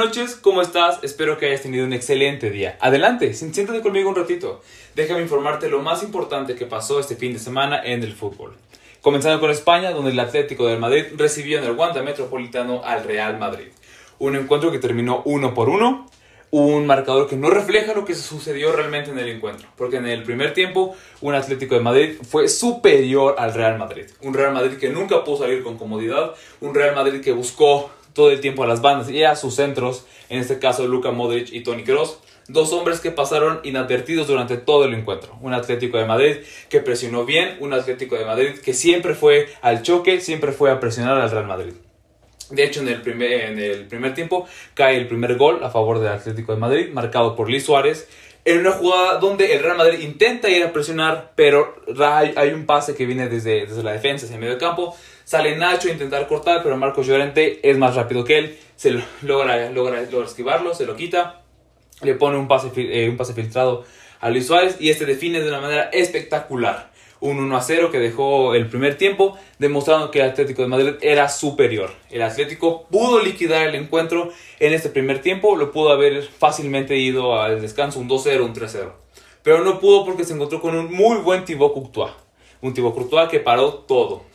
Noches, ¿cómo estás? Espero que hayas tenido un excelente día. Adelante, siéntate conmigo un ratito. Déjame informarte lo más importante que pasó este fin de semana en el fútbol. Comenzando con España, donde el Atlético de Madrid recibió en el Wanda Metropolitano al Real Madrid. Un encuentro que terminó uno por uno, un marcador que no refleja lo que sucedió realmente en el encuentro, porque en el primer tiempo un Atlético de Madrid fue superior al Real Madrid, un Real Madrid que nunca pudo salir con comodidad, un Real Madrid que buscó todo el tiempo a las bandas y a sus centros, en este caso Luka Modric y Toni Kroos, dos hombres que pasaron inadvertidos durante todo el encuentro. Un Atlético de Madrid que presionó bien, un Atlético de Madrid que siempre fue al choque, siempre fue a presionar al Real Madrid. De hecho, en el, primer, en el primer tiempo cae el primer gol a favor del Atlético de Madrid, marcado por Luis Suárez, en una jugada donde el Real Madrid intenta ir a presionar, pero hay, un pase que viene desde, desde la defensa hacia el medio campo. Sale Nacho a intentar cortar, pero Marcos Llorente es más rápido que él. Se logra, logra, logra esquivarlo, se lo quita. Le pone un pase, eh, un pase filtrado a Luis Suárez y este define de una manera espectacular un 1 a 0 que dejó el primer tiempo, demostrando que el Atlético de Madrid era superior. El Atlético pudo liquidar el encuentro en este primer tiempo, lo pudo haber fácilmente ido al descanso un 2-0, un 3-0. Pero no pudo porque se encontró con un muy buen Thibaut Courtois. Un Thibaut Courtois que paró todo.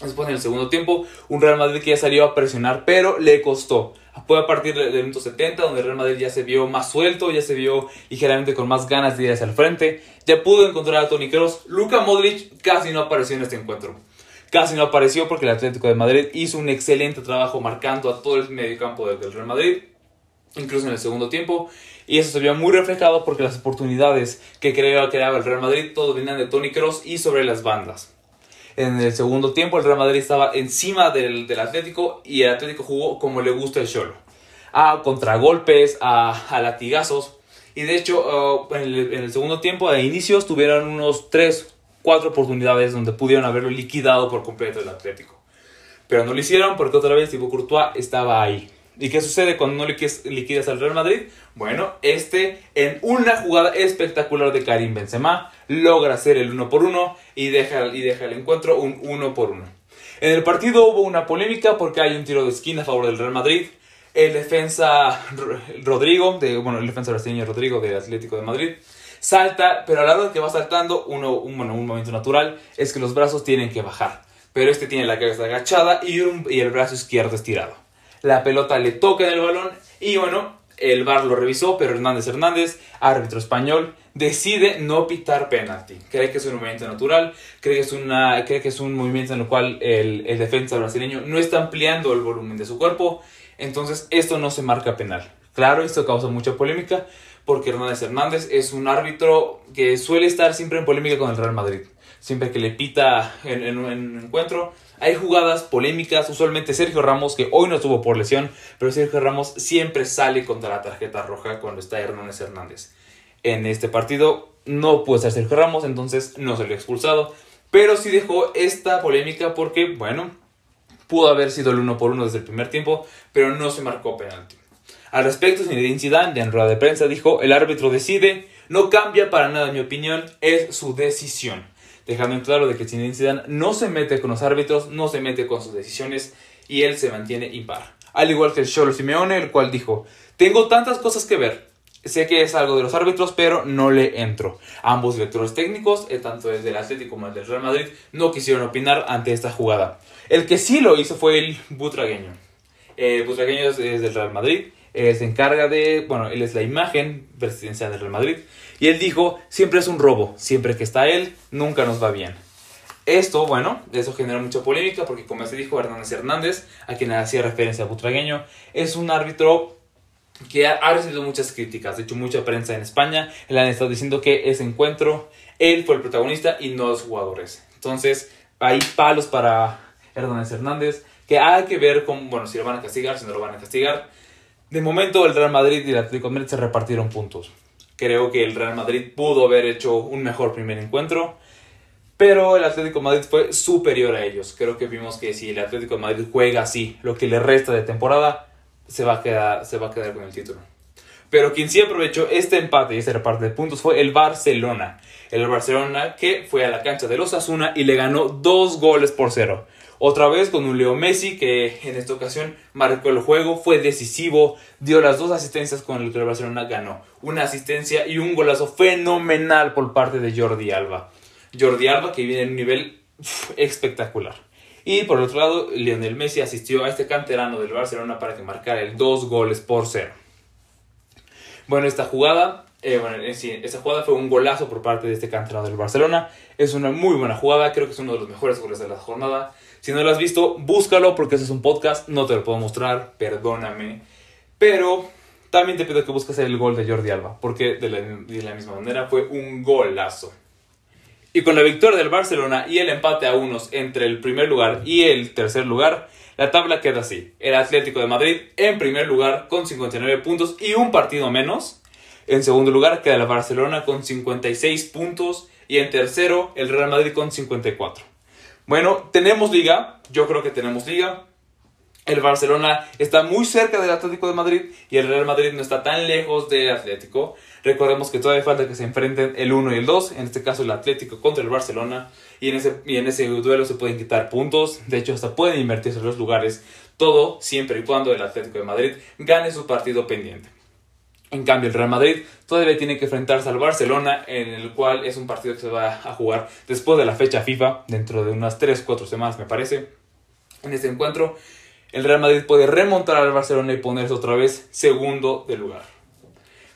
Después en el segundo tiempo, un Real Madrid que ya salió a presionar, pero le costó. Fue a partir del minuto 70, donde el Real Madrid ya se vio más suelto, ya se vio ligeramente con más ganas de ir hacia el frente. Ya pudo encontrar a Toni Kroos. Luka Modric casi no apareció en este encuentro. Casi no apareció porque el Atlético de Madrid hizo un excelente trabajo marcando a todo el mediocampo del Real Madrid, incluso en el segundo tiempo. Y eso se vio muy reflejado porque las oportunidades que creaba, el Real Madrid, todo venían de Toni Kroos y sobre las bandas en el segundo tiempo el Real Madrid estaba encima del, Atlético y el Atlético jugó como le gusta el Cholo. A contragolpes, a, a latigazos. Y de hecho, uh, en, el, segundo tiempo, de inicios, tuvieron unos 3, 4 oportunidades donde pudieron haberlo liquidado por completo el Atlético. Pero no lo hicieron porque otra vez Thibaut Courtois estaba ahí. ¿Y qué sucede cuando no liquidas al Real Madrid? Bueno, este en una jugada espectacular de Karim Benzema logra hacer el 1 por 1 y deja, y deja el encuentro un 1 por 1. En el partido hubo una polémica porque hay un tiro de esquina a favor del Real Madrid. El defensa Rodrigo, de, bueno, el defensa brasileño Rodrigo del Atlético de Madrid, salta, pero a la hora de que va saltando, uno, un, bueno, un momento natural es que los brazos tienen que bajar. Pero este tiene la cabeza agachada y, y el brazo izquierdo estirado la pelota le toca en el balón y bueno, el VAR lo revisó, pero Hernández Hernández, árbitro español, decide no pitar penalti. Cree que es un movimiento natural, cree que es, una, cree que es un movimiento en el cual el, el defensa brasileño no está ampliando el volumen de su cuerpo, entonces esto no se marca penal. Claro, esto causa mucha polémica porque Hernández Hernández es un árbitro que suele estar siempre en polémica con el Real Madrid. Siempre que le pita en un encuentro, hay jugadas polémicas, usualmente Sergio Ramos, que hoy no estuvo por lesión, pero Sergio Ramos siempre sale contra la tarjeta roja cuando está Hernández Hernández. En este partido no pudo estar Sergio Ramos, entonces no se lo expulsado, pero sí dejó esta polémica porque, bueno, pudo haber sido el uno por uno desde el primer tiempo, pero no se marcó penalti. Al respecto, Zinedine Zidane, en rueda de prensa, dijo, el árbitro decide, no cambia para nada mi opinión, es su decisión dejando en claro de que Zinedine Zidane no se mete con los árbitros, no se mete con sus decisiones y él se mantiene impar. Al igual que el Cholo Simeone, el cual dijo, tengo tantas cosas que ver, sé que es algo de los árbitros, pero no le entro. Ambos directores técnicos, eh, tanto el del Atlético como el del Real Madrid, no quisieron opinar ante esta jugada. El que sí lo hizo fue el butragueño. El butragueño es del Real Madrid, él se encarga de, bueno, él es la imagen presidencial del Real Madrid. Y él dijo, siempre es un robo, siempre que está él, nunca nos va bien. Esto, bueno, eso genera mucha polémica porque como se dijo Hernández Hernández, a quien hacía referencia a Butragueño, es un árbitro que ha, recibido muchas críticas, de hecho mucha prensa en España le han estado diciendo que ese encuentro, él fue el protagonista y no los jugadores. Entonces, hay palos para Hernández Hernández, que hay que ver cómo, bueno, si lo van a castigar, si no lo van a castigar. De momento el Real Madrid y el Atlético de Madrid se repartieron puntos. Creo que el Real Madrid pudo haber hecho un mejor primer encuentro, pero el Atlético Madrid fue superior a ellos. Creo que vimos que si el Atlético Madrid juega así, lo que le resta de temporada, se va a quedar, se va a quedar con el título. Pero quien sí aprovechó este empate y este reparto de puntos fue el Barcelona. El Barcelona que fue a la cancha de los Asuna y le ganó dos goles por cero. Otra vez con un Leo Messi que en esta ocasión marcó el juego, fue decisivo, dio las dos asistencias con el que el Barcelona ganó. Una asistencia y un golazo fenomenal por parte de Jordi Alba. Jordi Alba que viene en un nivel espectacular. Y por otro lado, Lionel Messi asistió a este canterano del Barcelona para que marcara el dos goles por cero. Bueno, esta jugada eh, bueno, esta jugada fue un golazo por parte de este canterano del Barcelona. Es una muy buena jugada, creo que es uno de los mejores goles de la jornada. Si no lo has visto, búscalo porque ese es un podcast, no te lo puedo mostrar, perdóname. Pero también te pido que busques el gol de Jordi Alba, porque de la, misma manera fue un golazo. Y con la victoria del Barcelona y el empate a unos entre el primer lugar y el tercer lugar, la tabla queda así. El Atlético de Madrid en primer lugar con 59 puntos y un partido menos. En segundo lugar queda el Barcelona con 56 puntos y en tercero el Real Madrid con 54. Bueno, tenemos liga, yo creo que tenemos liga. El Barcelona está muy cerca del Atlético de Madrid y el Real Madrid no está tan lejos del Atlético. Recordemos que todavía falta que se enfrenten el 1 y el 2, en este caso el Atlético contra el Barcelona, y en ese, y en ese duelo se pueden quitar puntos, de hecho hasta pueden invertirse en los lugares, todo siempre y cuando el Atlético de Madrid gane su partido pendiente. En cambio, el Real Madrid todavía tiene que enfrentarse al Barcelona, en el cual es un partido que se va a jugar después de la fecha FIFA, dentro de unas 3-4 semanas me parece. En este encuentro, el Real Madrid puede remontar al Barcelona y ponerse otra vez segundo de lugar.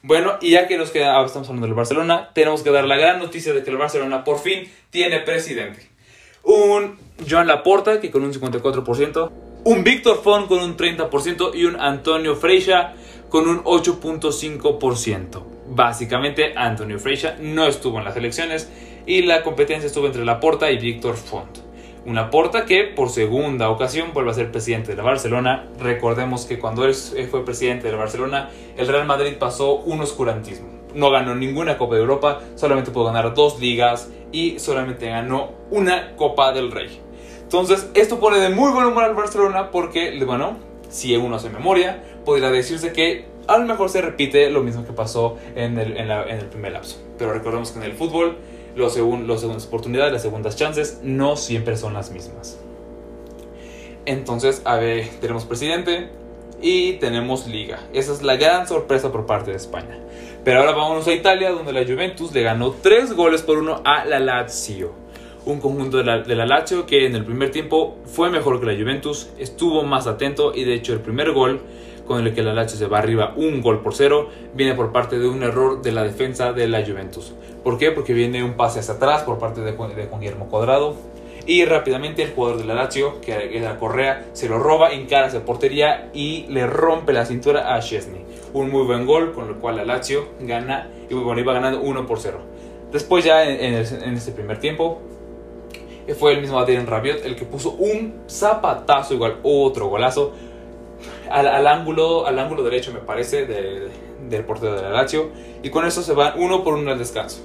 Bueno, y ya que nos queda, ah, estamos hablando del Barcelona, tenemos que dar la gran noticia de que el Barcelona por fin tiene presidente. Un Joan Laporta, que con un 54%, un Víctor Font con un 30% y un Antonio Freixa con un 8.5%. Básicamente, Antonio Freixa no estuvo en las elecciones y la competencia estuvo entre Laporta y Víctor Font. Una Porta que por segunda ocasión vuelve a ser presidente de la Barcelona. Recordemos que cuando él fue presidente de la Barcelona, el Real Madrid pasó un oscurantismo. No ganó ninguna Copa de Europa, solamente pudo ganar dos ligas y solamente ganó una Copa del Rey. Entonces, esto pone de muy buen humor al Barcelona porque, bueno, si uno hace memoria, podría decirse que a lo mejor se repite lo mismo que pasó en el, en, el primer lapso. Pero recordemos que en el fútbol los, los segundas oportunidades, las segundas chances no siempre son las mismas. Entonces, a ver, tenemos presidente y tenemos liga. Esa es la gran sorpresa por parte de España. Pero ahora vámonos a Italia, donde la Juventus le ganó 3 goles por 1 a la Lazio. Un conjunto de la, de la Lazio que en el primer tiempo fue mejor que la Juventus, estuvo más atento y de hecho el primer gol con el que la Lazio se va arriba un gol por cero, viene por parte de un error de la defensa de la Juventus. ¿Por qué? Porque viene un pase hacia atrás por parte de, Juan Guillermo Cuadrado. Y rápidamente el jugador de la Lazio, que era Correa, se lo roba, encara hacia portería y le rompe la cintura a Chesney. Un muy buen gol, con el cual la Lazio gana y bueno, iba ganando 1 por 0. Después ya en, en, este primer tiempo, fue el mismo Adrian Rabiot el que puso un zapatazo igual, otro golazo al, ángulo, al ángulo derecho, me parece, del portero de la Lazio. Y con eso se van uno por uno al descanso.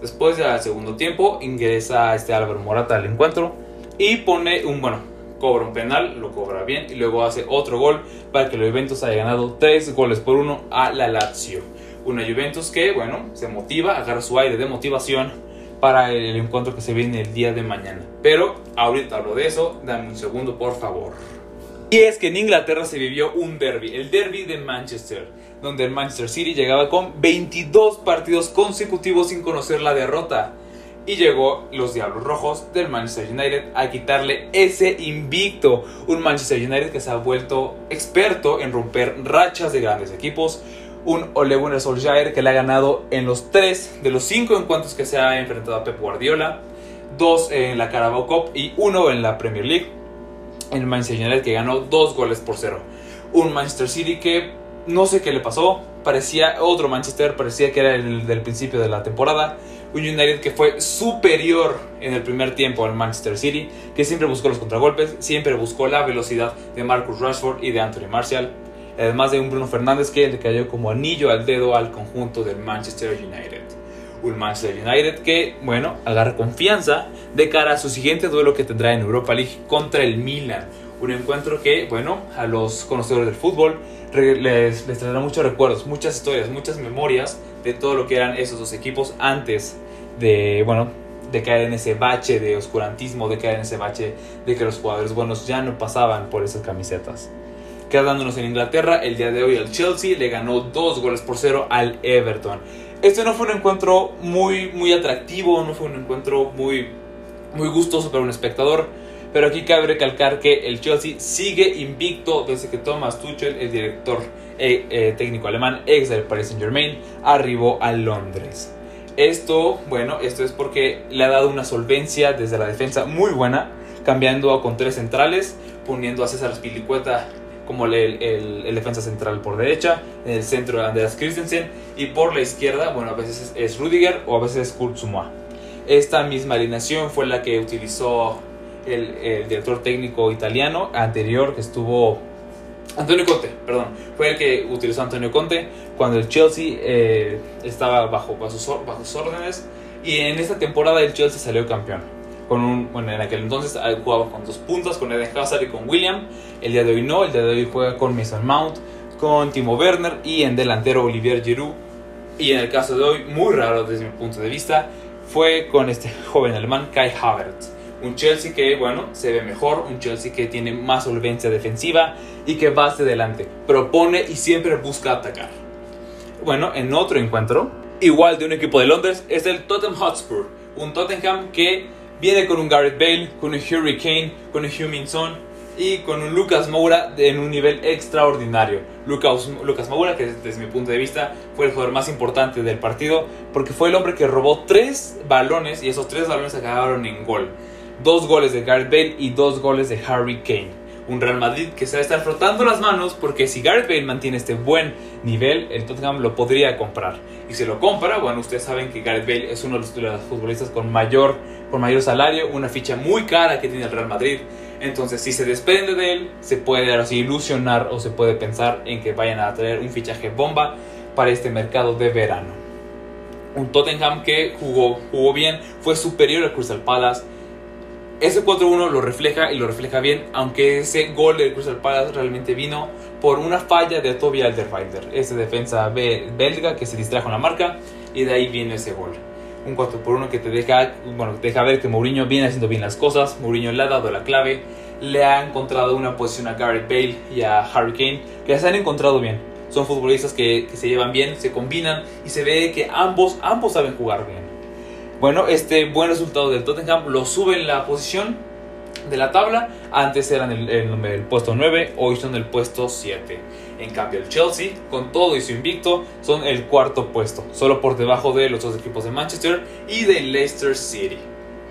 Después del segundo tiempo ingresa este Álvaro Morata al encuentro y pone un, bueno, cobra un penal, lo cobra bien y luego hace otro gol para que la Juventus haya ganado tres goles por uno a la Lazio. Una Juventus que, bueno, se motiva, agarra su aire de motivación para el encuentro que se viene el día de mañana. Pero ahorita hablo de eso, dame un segundo por favor. Y es que en Inglaterra se vivió un derby, el derby de Manchester, donde el Manchester City llegaba con 22 partidos consecutivos sin conocer la derrota. Y llegó los Diablos Rojos del Manchester United a quitarle ese invicto. Un Manchester United que se ha vuelto experto en romper rachas de grandes equipos. Un Ole Gunnar Solskjaer que le ha ganado en los 3 de los 5 encuentros que se ha enfrentado a Pep Guardiola. Dos en la Carabao Cup y uno en la Premier League el Manchester United que ganó dos goles por cero. Un Manchester City que no sé qué le pasó, parecía otro Manchester, parecía que era el del principio de la temporada. Un United que fue superior en el primer tiempo al Manchester City, que siempre buscó los contragolpes, siempre buscó la velocidad de Marcus Rashford y de Anthony Martial. Además de un Bruno Fernández que le cayó como anillo al dedo al conjunto del Manchester United un Manchester United que, bueno, agarra confianza de cara a su siguiente duelo que tendrá en Europa League contra el Milan. Un encuentro que, bueno, a los conocedores del fútbol les, les traerá muchos recuerdos, muchas historias, muchas memorias de todo lo que eran esos dos equipos antes de, bueno, de caer en ese bache de oscurantismo, de caer en ese bache de que los jugadores buenos ya no pasaban por esas camisetas. Quedándonos en Inglaterra, el día de hoy el Chelsea le ganó dos goles por cero al Everton. Este no fue un encuentro muy, muy atractivo, no fue un encuentro muy, muy gustoso para un espectador. Pero aquí cabe recalcar que el Chelsea sigue invicto desde que Thomas Tuchel, el director eh, eh, técnico alemán, ex del Paris Saint Germain, arribó a Londres. Esto, bueno, esto es porque le ha dado una solvencia desde la defensa muy buena, cambiando con tres centrales, poniendo a César Spilicueta como el, el, defensa central por derecha, en el centro Andreas Christensen y por la izquierda, bueno, a veces es, Rudiger o a veces es Kurt Esta misma alineación fue la que utilizó el, el, director técnico italiano anterior que estuvo Antonio Conte, perdón, fue el que utilizó Antonio Conte cuando el Chelsea eh, estaba bajo, bajo, sus órdenes y en esta temporada el Chelsea salió campeón. Con un, bueno, en aquel entonces ah, jugaba con dos puntas, con Eden Hazard y con William. El día de hoy no, el día de hoy juega con Mason Mount, con Timo Werner y en delantero Olivier Giroud. Y en el caso de hoy, muy raro desde mi punto de vista, fue con este joven alemán Kai Havertz un Chelsea que, bueno, se ve mejor, un Chelsea que tiene más solvencia defensiva y que va hacia adelante, propone y siempre busca atacar. Bueno, en otro encuentro, igual de un equipo de Londres, es el Tottenham Hotspur, un Tottenham que viene con un Gareth Bale, con un Hurricane, con un Heung-Min Son y con un Lucas Moura en un nivel extraordinario. Lucas, Lucas Moura, que desde mi punto de vista fue el jugador más importante del partido, porque fue el hombre que robó tres balones y esos tres balones acabaron en gol dos goles de Gareth Bale y dos goles de Harry Kane. Un Real Madrid que se va a estar frotando las manos porque si Gareth Bale mantiene este buen nivel, el Tottenham lo podría comprar. Y si lo compra, bueno, ustedes saben que Gareth Bale es uno de los, futbolistas con mayor, con mayor salario, una ficha muy cara que tiene el Real Madrid. Entonces, si se desprende de él, se puede así ilusionar o se puede pensar en que vayan a traer un fichaje bomba para este mercado de verano. Un Tottenham que jugó, jugó bien, fue superior al Crystal Palace ese 4-1 lo refleja y lo refleja bien, aunque ese gol del Crystal Palace realmente vino por una falla de Toby Alderweireld, ese defensa belga que se distrajo en la marca y de ahí viene ese gol. Un 4 1 que te deja, bueno, deja ver que Mourinho viene haciendo bien las cosas, Mourinho le ha dado la clave, le ha encontrado una posición a Gareth Bale y a Harry Kane que se han encontrado bien. Son futbolistas que, que se llevan bien, se combinan y se ve que ambos, ambos saben jugar bien. Bueno, este buen resultado del Tottenham lo sube en la posición de la tabla. Antes eran el, el, puesto 9, hoy son el puesto 7. En cambio, el Chelsea, con todo y su invicto, son el cuarto puesto, solo por debajo de los dos equipos de Manchester y de Leicester City.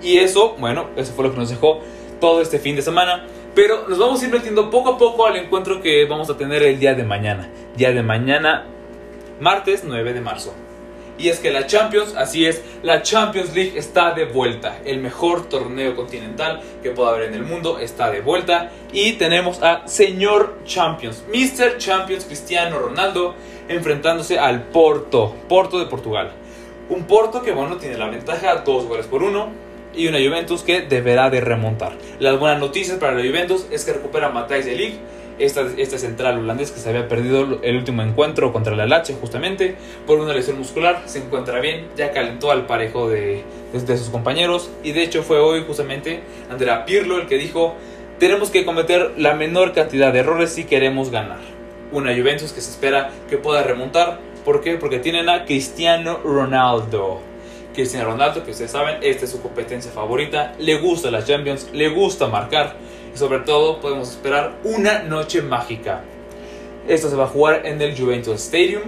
Y eso, bueno, eso fue lo que nos dejó todo este fin de semana. Pero nos vamos a ir metiendo poco a poco al encuentro que vamos a tener el día de mañana. Día de mañana, martes 9 de marzo. Y es que la Champions, así es, la Champions League está de vuelta. El mejor torneo continental que pueda haber en el mundo está de vuelta. Y tenemos a Señor Champions, Mr. Champions Cristiano Ronaldo, enfrentándose al Porto, Porto de Portugal. Un Porto que, bueno, tiene la ventaja, dos goles por uno. Y una Juventus que deberá de remontar. Las buenas noticias para la Juventus es que recupera Matthijs de Ligt este central holandés que se había perdido el último encuentro contra la Lache justamente por una lesión muscular, se encuentra bien, ya calentó al parejo de, de, sus compañeros y de hecho fue hoy justamente Andrea Pirlo el que dijo tenemos que cometer la menor cantidad de errores si queremos ganar. Una Juventus que se espera que pueda remontar, ¿por qué? Porque tienen a Cristiano Ronaldo. Cristiano Ronaldo, que ustedes saben, esta es su competencia favorita, le gusta la Champions, le gusta marcar y sobre todo podemos esperar una noche mágica. Esto se va a jugar en el Juventus Stadium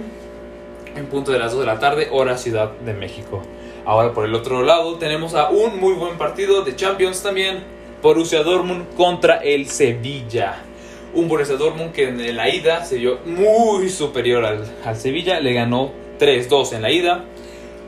en punto de las 2 de la tarde, hora Ciudad de México. Ahora por el otro lado tenemos a un muy buen partido de Champions también, Borussia Dortmund contra el Sevilla. Un Borussia Dortmund que en la ida se vio muy superior al, al Sevilla, le ganó 3-2 en la ida.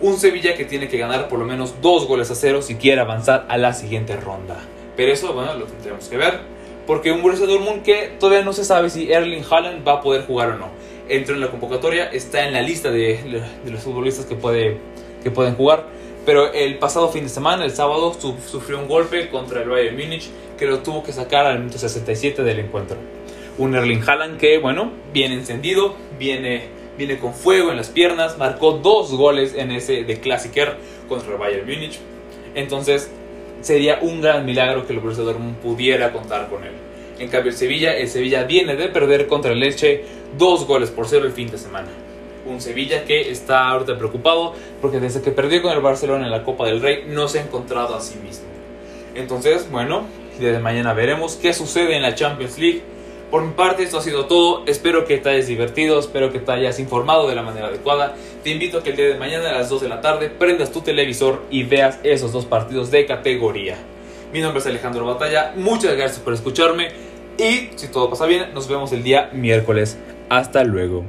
Un Sevilla que tiene que ganar por lo menos 2 goles a 0 si quiere avanzar a la siguiente ronda. Pero eso, bueno, lo tendremos que ver. Porque un Borussia Dortmund que todavía no se sabe si Erling Haaland va a poder jugar o no. Entró en la convocatoria, está en la lista de, los futbolistas que, puede, que pueden jugar. Pero el pasado fin de semana, el sábado, sufrió un golpe contra el Bayern Múnich que lo tuvo que sacar al minuto 67 del encuentro. Un Erling Haaland que, bueno, viene encendido, viene, viene con fuego en las piernas, marcó dos goles en ese de Klassiker contra el Bayern Múnich Entonces, sería un gran milagro que el Borussia Dortmund pudiera contar con él. En cambio, el Sevilla, el Sevilla viene de perder contra el Leche dos goles por cero el fin de semana. Un Sevilla que está ahorita preocupado porque desde que perdió con el Barcelona en la Copa del Rey no se ha encontrado a sí mismo. Entonces, bueno, desde mañana veremos qué sucede en la Champions League. Por mi parte, esto ha sido todo. Espero que te hayas divertido, espero que te hayas informado de la manera adecuada. Te invito a que el día de mañana a las 2 de la tarde prendas tu televisor y veas esos dos partidos de categoría. Mi nombre es Alejandro Batalla, muchas gracias por escucharme y si todo pasa bien, nos vemos el día miércoles. Hasta luego.